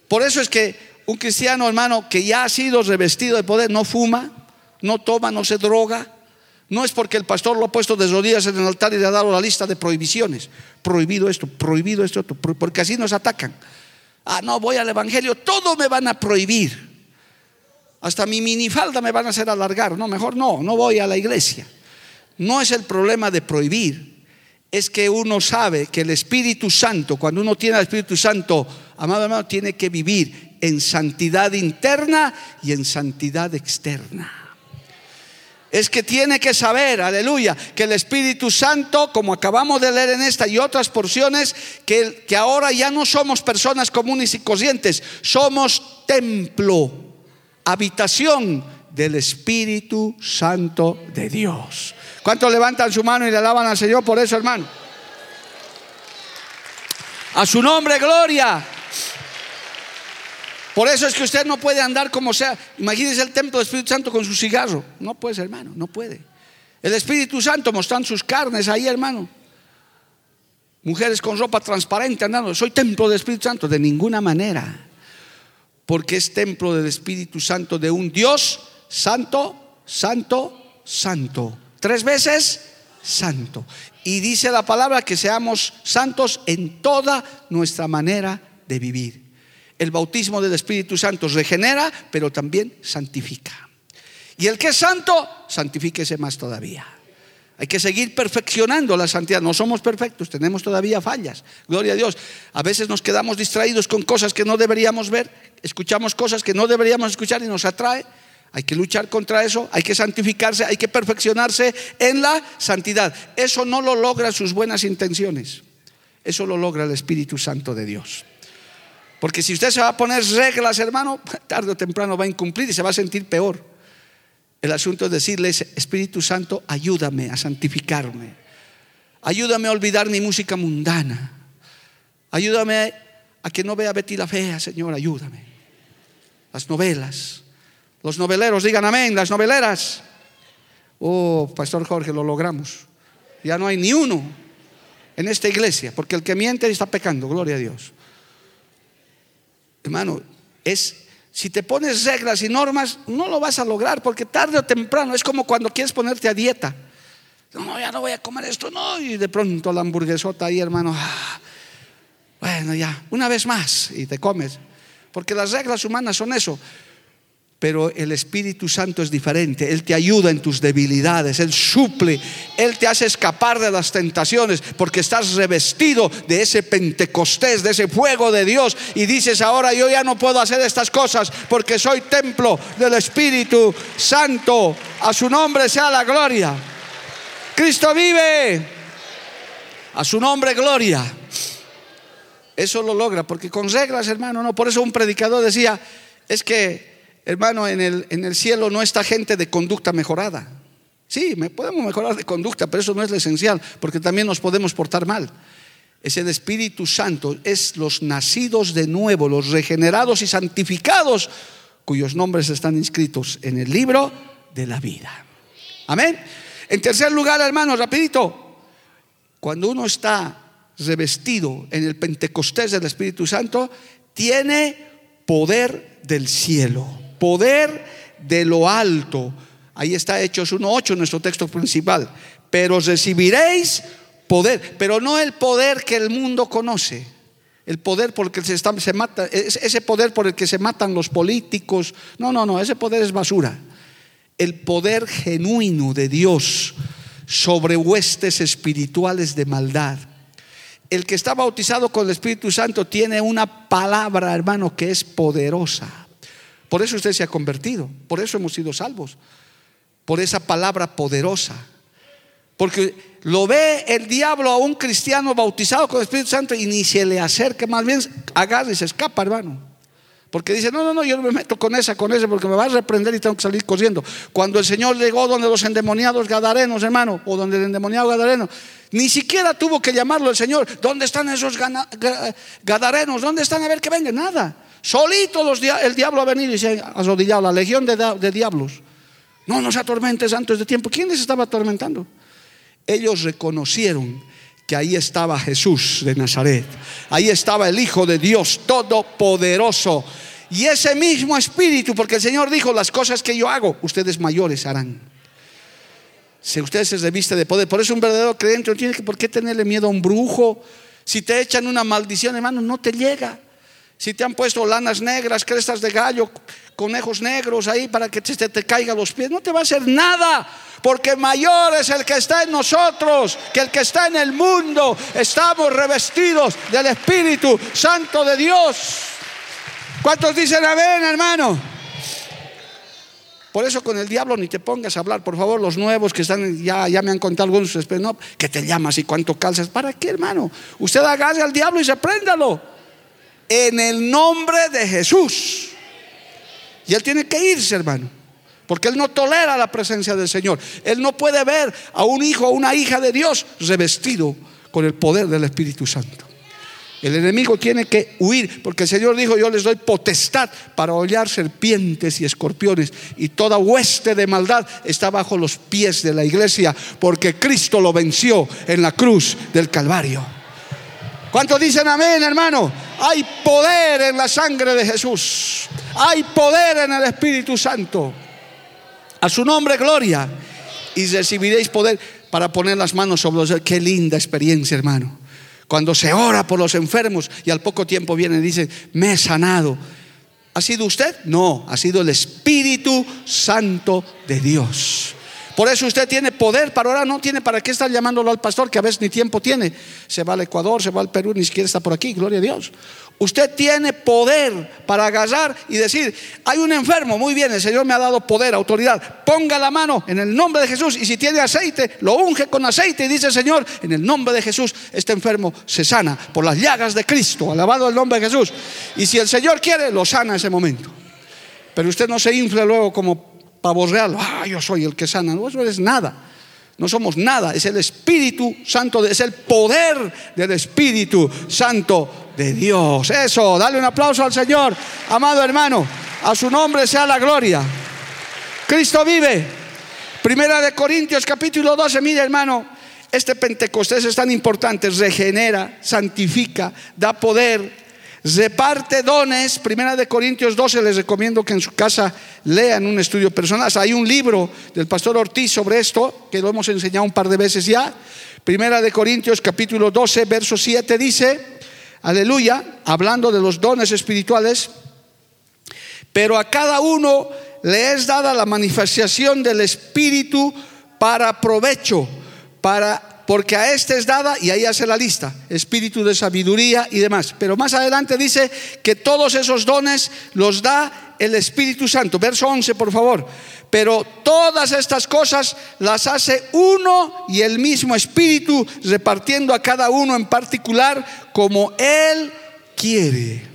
Por eso es que un cristiano, hermano, que ya ha sido revestido de poder, no fuma, no toma, no se droga. No es porque el pastor lo ha puesto de rodillas en el altar y le ha dado la lista de prohibiciones. Prohibido esto, prohibido esto, porque así nos atacan ah, no, voy al Evangelio, todo me van a prohibir. Hasta mi minifalda me van a hacer alargar. No, mejor no, no voy a la iglesia. No es el problema de prohibir, es que uno sabe que el Espíritu Santo, cuando uno tiene al Espíritu Santo, amado hermano, tiene que vivir en santidad interna y en santidad externa es que tiene que saber, aleluya, que el Espíritu Santo, como acabamos de leer en esta y otras porciones, que, ahora ya no somos personas comunes y conscientes, somos templo, habitación del Espíritu Santo de Dios. ¿Cuántos levantan su mano y le alaban al Señor por eso, hermano? A su nombre, gloria. Por eso es que usted no puede andar como sea. Imagínese el templo del Espíritu Santo con su cigarro. No puede, hermano, no puede. El Espíritu Santo mostrando sus carnes ahí, hermano. Mujeres con ropa transparente andando. Soy templo del Espíritu Santo. De ninguna manera. Porque es templo del Espíritu Santo de un Dios santo, santo, santo. Tres veces santo. Y dice la palabra que seamos santos en toda nuestra manera de vivir el bautismo del Espíritu Santo regenera, pero también santifica. Y el que es santo, santifíquese más todavía. Hay que seguir perfeccionando la santidad. No somos perfectos, tenemos todavía fallas. Gloria a Dios. A veces nos quedamos distraídos con cosas que no deberíamos ver, escuchamos cosas que no deberíamos escuchar y nos atrae. Hay que luchar contra eso, hay que santificarse, hay que perfeccionarse en la santidad. Eso no lo logra sus buenas intenciones. Eso lo logra el Espíritu Santo de Dios. Porque si usted se va a poner reglas, hermano, tarde o temprano va a incumplir y se va a sentir peor. El asunto es decirle, Espíritu Santo, ayúdame a santificarme. Ayúdame a olvidar mi música mundana. Ayúdame a que no vea Betty la Fea, Señor, ayúdame. Las novelas. Los noveleros, digan amén, las noveleras. Oh, Pastor Jorge, lo logramos. Ya no hay ni uno en esta iglesia, porque el que miente está pecando, gloria a Dios. Hermano, es si te pones reglas y normas, no lo vas a lograr porque tarde o temprano es como cuando quieres ponerte a dieta. No, ya no voy a comer esto, no. Y de pronto la hamburguesota ahí, hermano. Ah, bueno, ya, una vez más y te comes. Porque las reglas humanas son eso. Pero el Espíritu Santo es diferente. Él te ayuda en tus debilidades. Él suple. Él te hace escapar de las tentaciones porque estás revestido de ese Pentecostés, de ese fuego de Dios. Y dices, ahora yo ya no puedo hacer estas cosas porque soy templo del Espíritu Santo. A su nombre sea la gloria. Cristo vive. A su nombre gloria. Eso lo logra porque con reglas, hermano, no. Por eso un predicador decía, es que hermano, en el, en el cielo no está gente de conducta mejorada. Sí, me podemos mejorar de conducta, pero eso no es lo esencial, porque también nos podemos portar mal. Es el Espíritu Santo, es los nacidos de nuevo, los regenerados y santificados, cuyos nombres están inscritos en el libro de la vida. Amén. En tercer lugar, hermano, rapidito, cuando uno está revestido en el Pentecostés del Espíritu Santo, tiene poder del cielo poder de lo alto. Ahí está Hechos 1.8, nuestro texto principal. Pero recibiréis poder, pero no el poder que el mundo conoce. El poder por el que se, se mata, ese poder por el que se matan los políticos. No, no, no, ese poder es basura. El poder genuino de Dios sobre huestes espirituales de maldad. El que está bautizado con el Espíritu Santo tiene una palabra, hermano, que es poderosa. Por eso usted se ha convertido, por eso hemos sido salvos, por esa palabra poderosa. Porque lo ve el diablo a un cristiano bautizado con el Espíritu Santo y ni se le acerca, más bien agarra y se escapa, hermano. Porque dice, no, no, no, yo no me meto con esa, con esa, porque me va a reprender y tengo que salir corriendo. Cuando el Señor llegó donde los endemoniados gadarenos, hermano, o donde el endemoniado gadareno, ni siquiera tuvo que llamarlo el Señor. ¿Dónde están esos gadarenos? ¿Dónde están? A ver que vengan. Nada. Solito el diablo ha venido y se ha arrodillado, la legión de, diablos. No nos atormentes antes de tiempo. ¿Quién les estaba atormentando? Ellos reconocieron que ahí estaba Jesús de Nazaret. Ahí estaba el Hijo de Dios Todopoderoso. Y ese mismo espíritu, porque el Señor dijo, las cosas que yo hago, ustedes mayores harán. Si ustedes se reviste de poder, por eso un verdadero creyente no tiene que por qué tenerle miedo a un brujo. Si te echan una maldición, hermano, no te llega si te han puesto lanas negras, crestas de gallo, conejos negros ahí para que te, te caigan los pies, no te va a hacer nada. Porque mayor es el que está en nosotros que el que está en el mundo. Estamos revestidos del Espíritu Santo de Dios. ¿Cuántos dicen amén, hermano? Por eso con el diablo ni te pongas a hablar, por favor, los nuevos que están, ya, ya me han contado algunos, no, que te llamas y cuánto calzas. ¿Para qué, hermano? Usted agarre al diablo y se préndalo en el nombre de Jesús. Y él tiene que irse, hermano. Porque él no tolera la presencia del Señor. Él no puede ver a un hijo o una hija de Dios revestido con el poder del Espíritu Santo. El enemigo tiene que huir, porque el Señor dijo, yo les doy potestad para hollar serpientes y escorpiones, y toda hueste de maldad está bajo los pies de la iglesia, porque Cristo lo venció en la cruz del Calvario. ¿Cuántos dicen amén, hermano? Hay poder en la sangre de Jesús. Hay poder en el Espíritu Santo. A su nombre, gloria. Y recibiréis poder para poner las manos sobre los... Qué linda experiencia, hermano. Cuando se ora por los enfermos y al poco tiempo viene y dice, me he sanado. ¿Ha sido usted? No, ha sido el Espíritu Santo de Dios. Por eso usted tiene poder para ahora, no tiene para qué estar llamándolo al pastor, que a veces ni tiempo tiene. Se va al Ecuador, se va al Perú, ni siquiera está por aquí, gloria a Dios. Usted tiene poder para agarrar y decir, hay un enfermo, muy bien, el Señor me ha dado poder, autoridad. Ponga la mano en el nombre de Jesús y si tiene aceite, lo unge con aceite y dice, Señor, en el nombre de Jesús, este enfermo se sana por las llagas de Cristo, alabado el nombre de Jesús. Y si el Señor quiere, lo sana en ese momento. Pero usted no se infle luego como pavo real, ah, yo soy el que sana. No, eso es nada. No somos nada, es el Espíritu Santo, es el poder del Espíritu Santo de Dios. Eso, dale un aplauso al Señor, amado hermano. A su nombre sea la gloria. Cristo vive. Primera de Corintios capítulo 12, mire hermano, este Pentecostés es tan importante, regenera, santifica, da poder, reparte dones. Primera de Corintios 12, les recomiendo que en su casa lean un estudio personal. Hay un libro del pastor Ortiz sobre esto, que lo hemos enseñado un par de veces ya. Primera de Corintios capítulo 12, verso 7 dice, aleluya, hablando de los dones espirituales, pero a cada uno le es dada la manifestación del Espíritu para provecho, para porque a este es dada, y ahí hace la lista, espíritu de sabiduría y demás. Pero más adelante dice que todos esos dones los da el Espíritu Santo. Verso 11, por favor. Pero todas estas cosas las hace uno y el mismo Espíritu, repartiendo a cada uno en particular como Él quiere.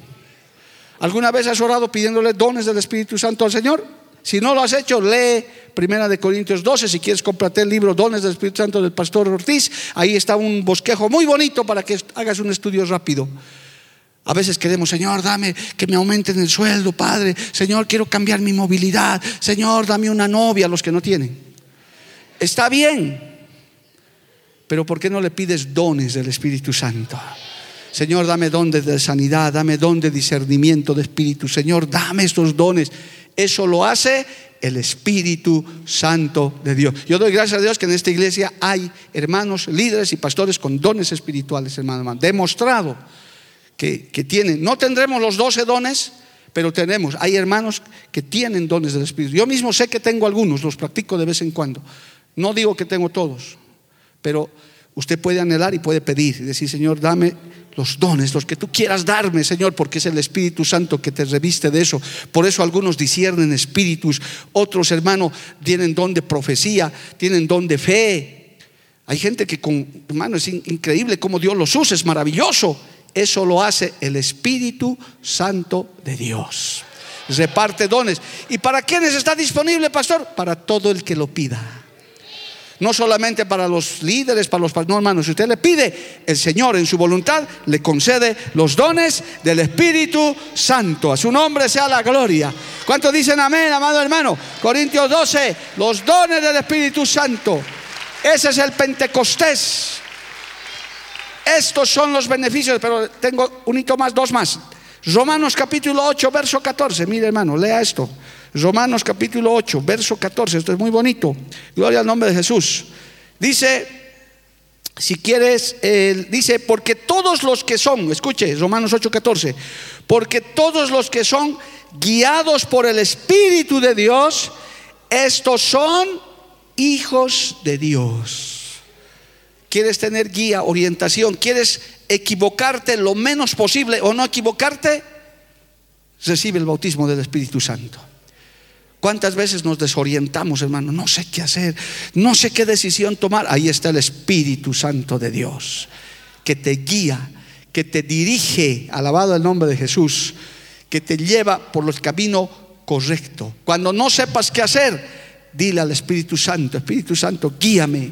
¿Alguna vez has orado pidiéndole dones del Espíritu Santo al Señor? Si no lo has hecho, lee Primera de Corintios 12. Si quieres, comprarte el libro Dones del Espíritu Santo del Pastor Ortiz. Ahí está un bosquejo muy bonito para que hagas un estudio rápido. A veces queremos, Señor, dame que me aumenten el sueldo, Padre. Señor, quiero cambiar mi movilidad. Señor, dame una novia a los que no tienen. Está bien, pero ¿por qué no le pides dones del Espíritu Santo? Señor, dame dones de sanidad, dame don de discernimiento de espíritu. Señor, dame estos dones. Eso lo hace el Espíritu Santo de Dios. Yo doy gracias a Dios que en esta iglesia hay hermanos, líderes y pastores con dones espirituales, hermano, hermano. Demostrado que, tienen. No tendremos los doce dones, pero tenemos. Hay hermanos que tienen dones del Espíritu. Yo mismo sé que tengo algunos, los practico de vez en cuando. No digo que tengo todos, pero usted puede anhelar y puede pedir y decir, Señor, dame los dones, los que tú quieras darme, Señor, porque es el Espíritu Santo que te reviste de eso. Por eso algunos disciernen espíritus, otros, hermano, tienen don de profecía, tienen don de fe. Hay gente que con, hermano, es increíble cómo Dios los usa, es maravilloso. Eso lo hace el Espíritu Santo de Dios. Reparte dones. ¿Y para quiénes está disponible, pastor? Para todo el que lo pida. No solamente para los líderes, para los no hermanos. Si usted le pide, el Señor en su voluntad le concede los dones del Espíritu Santo. A su nombre sea la gloria. ¿Cuántos dicen amén, amado hermano? Corintios 12, los dones del Espíritu Santo. Ese es el Pentecostés. Estos son los beneficios, pero tengo un hito más, dos más. Romanos capítulo 8, verso 14. Mire hermano, lea esto. Romanos capítulo 8, verso 14. Esto es muy bonito. Gloria al nombre de Jesús. Dice, si quieres, dice, porque todos los que son, escuche, Romanos 8, 14, porque todos los que son guiados por el Espíritu de Dios, estos son hijos de Dios. ¿Quieres tener guía, orientación? ¿Quieres equivocarte lo menos posible o no equivocarte? Recibe el bautismo del Espíritu Santo. ¿Cuántas veces nos desorientamos, hermano? No sé qué hacer, no sé qué decisión tomar. Ahí está el Espíritu Santo de Dios, que te guía, que te dirige, alabado el nombre de Jesús, que te lleva por el camino correcto. Cuando no sepas qué hacer, dile al Espíritu Santo, Espíritu Santo, guíame,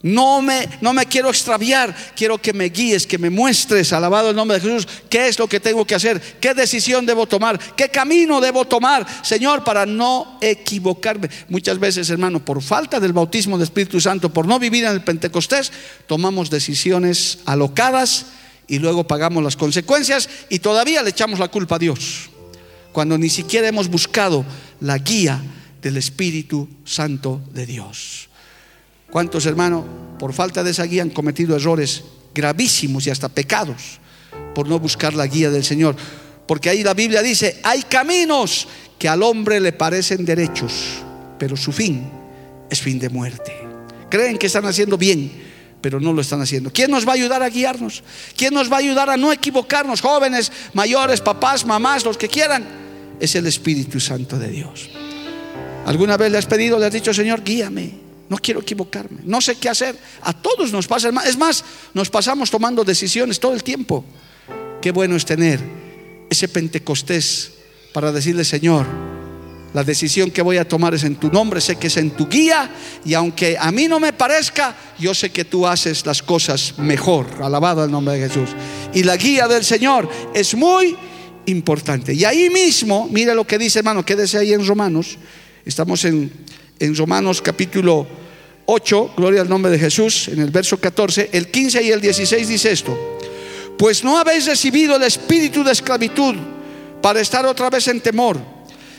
no me, no me quiero extraviar, quiero que me guíes, que me muestres, alabado el nombre de Jesús, qué es lo que tengo que hacer, qué decisión debo tomar, qué camino debo tomar, Señor, para no equivocarme. Muchas veces, hermano, por falta del bautismo del Espíritu Santo, por no vivir en el Pentecostés, tomamos decisiones alocadas y luego pagamos las consecuencias y todavía le echamos la culpa a Dios, cuando ni siquiera hemos buscado la guía del Espíritu Santo de Dios. ¿Cuántos hermanos, por falta de esa guía, han cometido errores gravísimos y hasta pecados por no buscar la guía del Señor? Porque ahí la Biblia dice, hay caminos que al hombre le parecen derechos, pero su fin es fin de muerte. Creen que están haciendo bien, pero no lo están haciendo. ¿Quién nos va a ayudar a guiarnos? ¿Quién nos va a ayudar a no equivocarnos? Jóvenes, mayores, papás, mamás, los que quieran. Es el Espíritu Santo de Dios. ¿Alguna vez le has pedido, le has dicho, Señor, guíame? No quiero equivocarme, no sé qué hacer. A todos nos pasa, es más, nos pasamos tomando decisiones todo el tiempo. Qué bueno es tener ese Pentecostés para decirle, Señor, la decisión que voy a tomar es en tu nombre, sé que es en tu guía y aunque a mí no me parezca, yo sé que tú haces las cosas mejor. Alabado el nombre de Jesús. Y la guía del Señor es muy importante. Y ahí mismo, mire lo que dice hermano, quédese ahí en Romanos. Estamos en en Romanos capítulo 8, gloria al nombre de Jesús, en el verso 14, el 15 y el 16 dice esto, pues no habéis recibido el espíritu de esclavitud para estar otra vez en temor,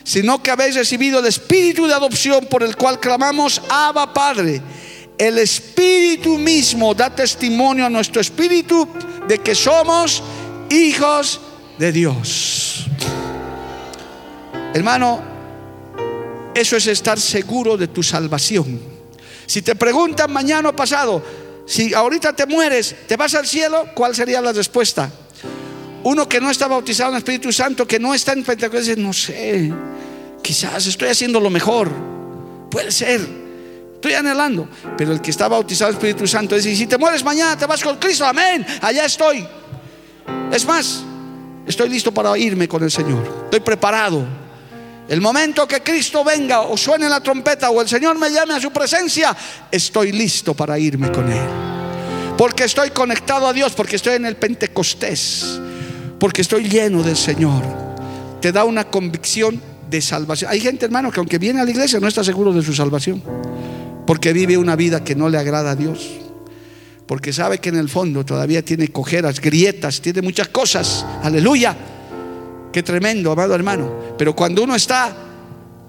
sino que habéis recibido el espíritu de adopción por el cual clamamos, Abba Padre. El espíritu mismo da testimonio a nuestro espíritu de que somos hijos de Dios. Hermano, Eso es estar seguro de tu salvación. Si te preguntan mañana o pasado, si ahorita te mueres, ¿te vas al cielo? ¿Cuál sería la respuesta? Uno que no está bautizado en el Espíritu Santo, que no está en Pentecostés, dice, no sé, quizás estoy haciendo lo mejor. Puede ser, estoy anhelando. Pero el que está bautizado en el Espíritu Santo dice, si te mueres mañana, te vas con Cristo, amén, allá estoy. Es más, estoy listo para irme con el Señor, estoy preparado. El momento que Cristo venga o suene la trompeta o el Señor me llame a su presencia, estoy listo para irme con Él. Porque estoy conectado a Dios, porque estoy en el Pentecostés, porque estoy lleno del Señor. Te da una convicción de salvación. Hay gente, hermano, que aunque viene a la iglesia no está seguro de su salvación, porque vive una vida que no le agrada a Dios, porque sabe que en el fondo todavía tiene cojeras, grietas, tiene muchas cosas. Aleluya Qué tremendo, amado hermano. Pero cuando uno está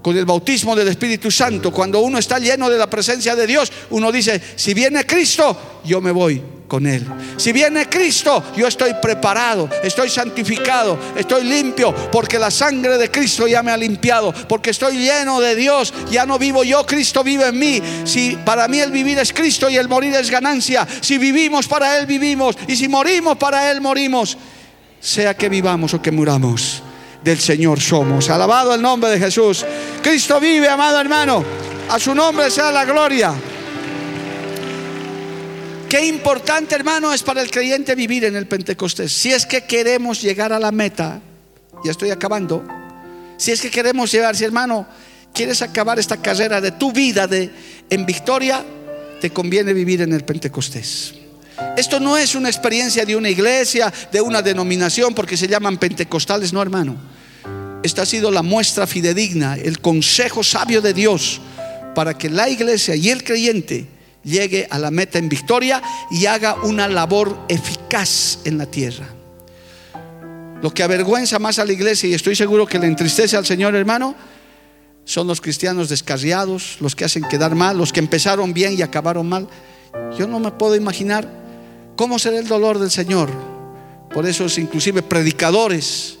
con el bautismo del Espíritu Santo, cuando uno está lleno de la presencia de Dios, uno dice, si viene Cristo, yo me voy con Él. Si viene Cristo, yo estoy preparado, estoy santificado, estoy limpio, porque la sangre de Cristo ya me ha limpiado, porque estoy lleno de Dios, ya no vivo yo, Cristo vive en mí. Si para mí el vivir es Cristo y el morir es ganancia, si vivimos para Él vivimos, y si morimos para Él morimos sea que vivamos o que muramos, del Señor somos. Alabado el nombre de Jesús. Cristo vive, amado hermano. A su nombre sea la gloria. Qué importante, hermano, es para el creyente vivir en el Pentecostés. Si es que queremos llegar a la meta, ya estoy acabando. Si es que queremos llegar, si hermano, quieres acabar esta carrera de tu vida de, en victoria, te conviene vivir en el Pentecostés. Esto no es una experiencia de una iglesia, de una denominación, porque se llaman pentecostales, no hermano. Esta ha sido la muestra fidedigna, el consejo sabio de Dios para que la iglesia y el creyente llegue a la meta en victoria y haga una labor eficaz en la tierra. Lo que avergüenza más a la iglesia y estoy seguro que le entristece al Señor hermano, son los cristianos descarriados, los que hacen quedar mal, los que empezaron bien y acabaron mal. Yo no me puedo imaginar ¿Cómo será el dolor del Señor? Por esos inclusive predicadores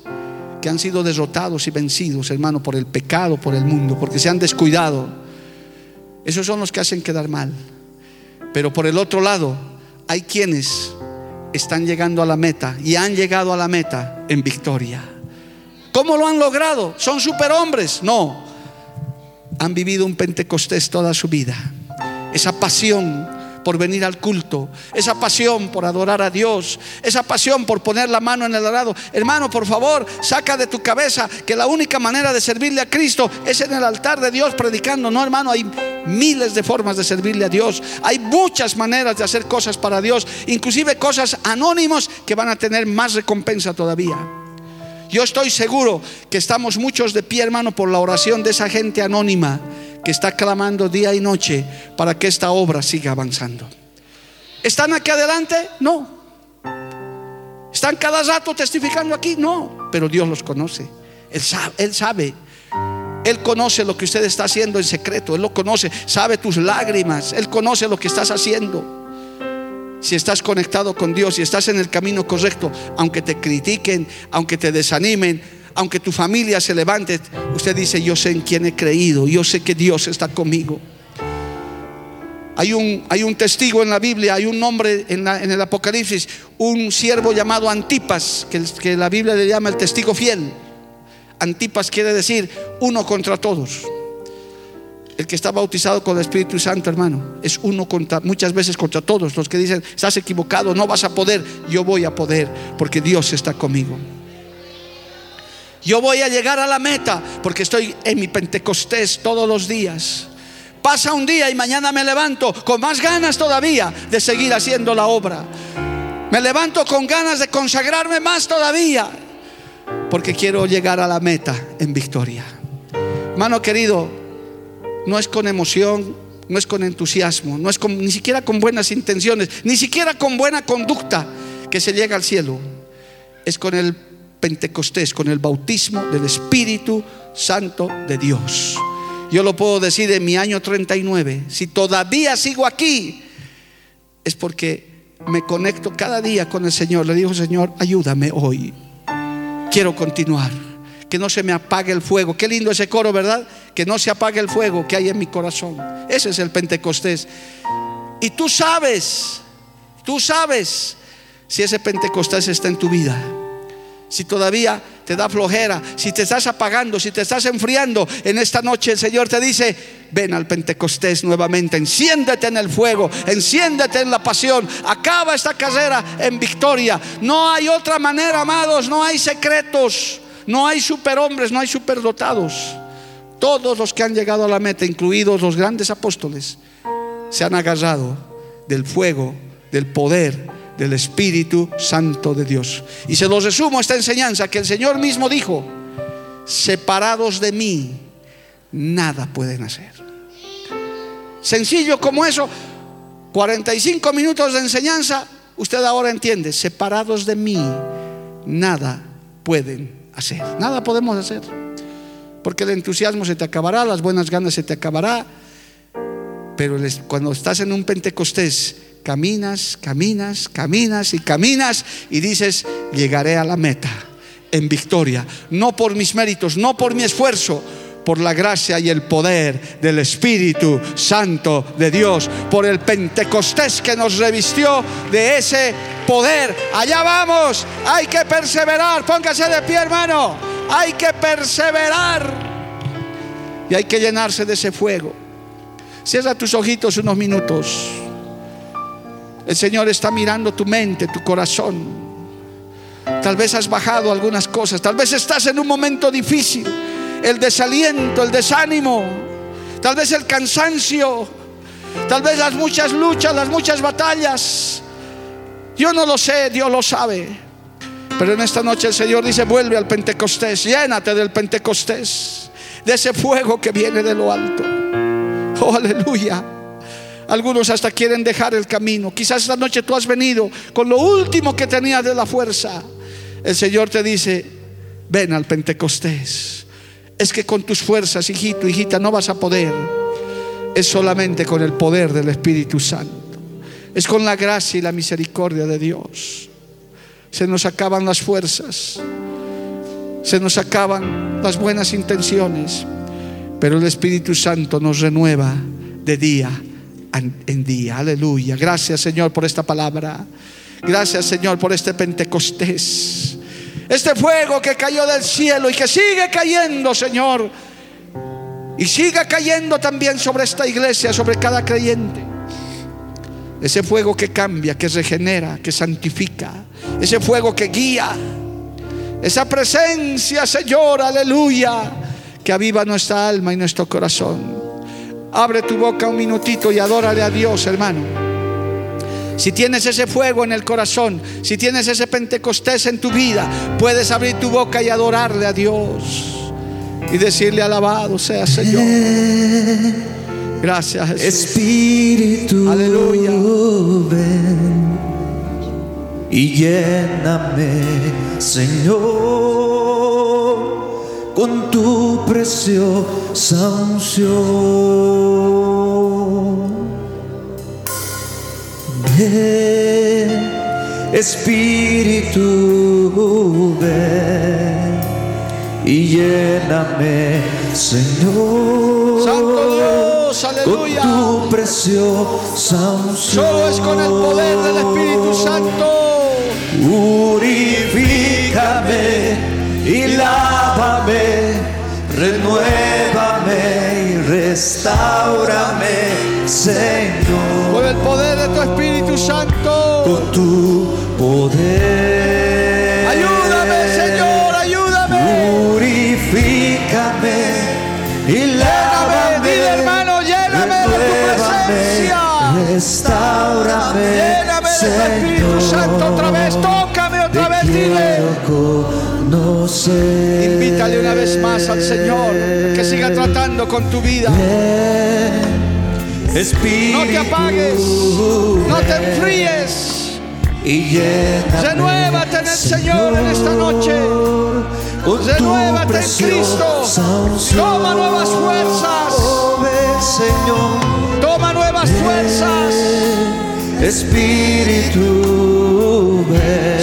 que han sido derrotados y vencidos, hermano, por el pecado, por el mundo, porque se han descuidado. Esos son los que hacen quedar mal. Pero por el otro lado, hay quienes están llegando a la meta y han llegado a la meta en victoria. ¿Cómo lo han logrado? ¿Son superhombres? No. Han vivido un Pentecostés toda su vida. Esa pasión por venir al culto, esa pasión por adorar a Dios, esa pasión por poner la mano en el arado. Hermano, por favor, saca de tu cabeza que la única manera de servirle a Cristo es en el altar de Dios predicando. No, hermano, hay miles de formas de servirle a Dios. Hay muchas maneras de hacer cosas para Dios, inclusive cosas anónimos que van a tener más recompensa todavía. Yo estoy seguro que estamos muchos de pie, hermano, por la oración de esa gente anónima que está clamando día y noche para que esta obra siga avanzando. ¿Están aquí adelante? No. ¿Están cada rato testificando aquí? No. Pero Dios los conoce. Él sabe, Él sabe. Él conoce lo que usted está haciendo en secreto. Él lo conoce. Sabe tus lágrimas. Él conoce lo que estás haciendo. Si estás conectado con Dios, si estás en el camino correcto, aunque te critiquen, aunque te desanimen, aunque tu familia se levante, usted dice, yo sé en quién he creído, yo sé que Dios está conmigo. Hay un, hay un testigo en la Biblia, hay un nombre en, el Apocalipsis, un siervo llamado Antipas, que, que la Biblia le llama el testigo fiel. Antipas quiere decir uno contra todos. El que está bautizado con el Espíritu Santo, hermano, es uno contra, muchas veces contra todos. Los que dicen, estás equivocado, no vas a poder, yo voy a poder, porque Dios está conmigo. Yo voy a llegar a la meta porque estoy en mi Pentecostés todos los días. Pasa un día y mañana me levanto con más ganas todavía de seguir haciendo la obra. Me levanto con ganas de consagrarme más todavía porque quiero llegar a la meta en victoria. Hermano querido, no es con emoción, no es con entusiasmo, no es ni siquiera con buenas intenciones, ni siquiera con buena conducta que se llega al cielo. Es con el Pentecostés, con el bautismo del Espíritu Santo de Dios. Yo lo puedo decir en mi año 39. Si todavía sigo aquí, es porque me conecto cada día con el Señor. Le digo, Señor, ayúdame hoy. Quiero continuar. que no se me apague el fuego. Qué lindo ese coro, ¿verdad? Que no se apague el fuego que hay en mi corazón. Ese es el Pentecostés. Y tú sabes, tú sabes si ese Pentecostés está en tu vida. Si todavía te da flojera, si te estás apagando, si te estás enfriando, en esta noche el Señor te dice, ven al Pentecostés nuevamente, enciéndete en el fuego, enciéndete en la pasión, acaba esta carrera en victoria. No hay otra manera, amados, no hay secretos, no hay superhombres, no hay superdotados. Todos los que han llegado a la meta, incluidos los grandes apóstoles, se han agarrado del fuego, del poder, del Espíritu Santo de Dios. Y se los resumo esta enseñanza que el Señor mismo dijo, separados de mí, nada pueden hacer. Sencillo como eso, 45 minutos de enseñanza, usted ahora entiende, separados de mí, nada pueden hacer, nada podemos hacer. Porque el entusiasmo se te acabará, las buenas ganas se te acabará, pero cuando estás en un Pentecostés, caminas, caminas, caminas y caminas y dices, llegaré a la meta en victoria, no por mis méritos, no por mi esfuerzo, por la gracia y el poder del Espíritu Santo de Dios, por el Pentecostés que nos revistió de ese poder. Allá vamos, hay que perseverar, póngase de pie hermano, hay que perseverar y hay que llenarse de ese fuego. Cierra tus ojitos unos minutos. El Señor está mirando tu mente, tu corazón. Tal vez has bajado algunas cosas, tal vez estás en un momento difícil, el desaliento, el desánimo, tal vez el cansancio, tal vez las muchas luchas, las muchas batallas. Yo no lo sé, Dios lo sabe. Pero en esta noche el Señor dice, vuelve al Pentecostés, llénate del Pentecostés, de ese fuego que viene de lo alto. Oh, aleluya. Algunos hasta quieren dejar el camino. Quizás esta noche tú has venido con lo último que tenías de la fuerza. El Señor te dice, ven al Pentecostés. Es que con tus fuerzas, hijito, hijita, no vas a poder. Es solamente con el poder del Espíritu Santo. Es con la gracia y la misericordia de Dios. Se nos acaban las fuerzas. Se nos acaban las buenas intenciones. Pero el Espíritu Santo nos renueva de día en día. Aleluya. Gracias Señor por esta palabra. Gracias Señor por este Pentecostés. Este fuego que cayó del cielo y que sigue cayendo, Señor. Y siga cayendo también sobre esta iglesia, sobre cada creyente. Ese fuego que cambia, que regenera, que santifica. Ese fuego que guía. Esa presencia, Señor, aleluya, que aviva nuestra alma y nuestro corazón. Abre tu boca un minutito y adórale a Dios, hermano. Si tienes ese fuego en el corazón, si tienes ese Pentecostés en tu vida, puedes abrir tu boca y adorarle a Dios y decirle alabado sea Señor. Gracias Jesús. Espíritu, aleluya. Ven y lléname, Señor con tu preciosa unción. Ven, Espíritu, ven y lléname, Señor. Santo Dios, aleluya. Con tu preciosa unción. Solo es con el poder del Espíritu Santo. Purifícame y lávame, renuévame y restaurame, Señor. Con el poder de tu Espíritu Santo. Con tu poder. Ayúdame, Señor, ayúdame. Purifícame y lávame. Dile, hermano, lléname de tu presencia. Restaurame. Lléname de tu Espíritu Santo otra vez. Tócame otra vez, dile. Invítale una vez más al Señor que siga tratando con tu vida. No te apagues, no te enfríes. Renuévate en el Señor en esta noche. Renuévate en Cristo. Toma nuevas fuerzas. Toma nuevas fuerzas. Espíritu,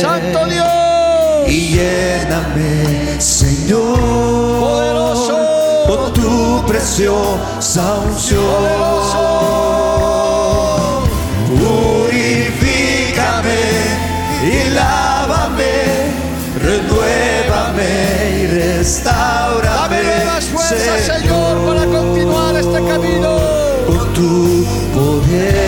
Santo Dios y lléname, Señor, poderoso, por tu preciosa unción. Poderoso. Purifícame y lávame, renuévame y restaurame. Dame nuevas fuerzas, Señor, para continuar este camino. Por tu poder.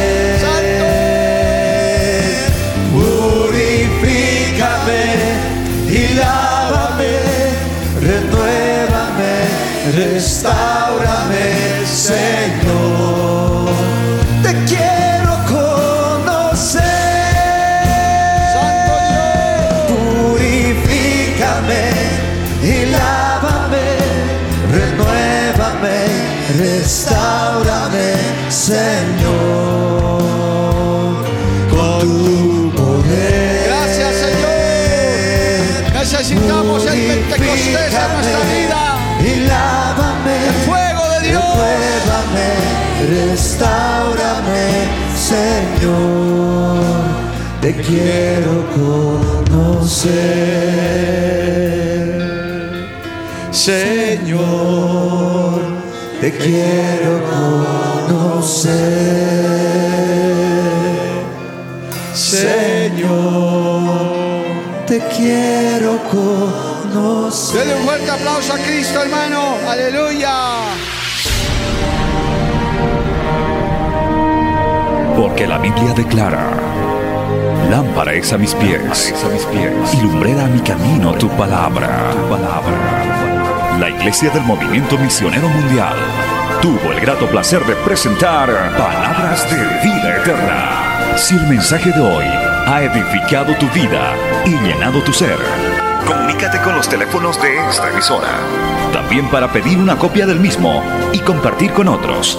Señor. Te quiero conocer, Señor. Te quiero conocer, Señor. Te quiero conocer. Dele un fuerte aplauso a Cristo, hermano. Aleluya. Porque la Biblia declara, lámpara es a mis pies, a mis pies, y lumbrera a mi camino tu palabra, tu palabra. La Iglesia del Movimiento Misionero Mundial tuvo el grato placer de presentar Palabras de Vida Eterna. Si el mensaje de hoy ha edificado tu vida y llenado tu ser, comunícate con los teléfonos de esta emisora. También para pedir una copia del mismo y compartir con otros.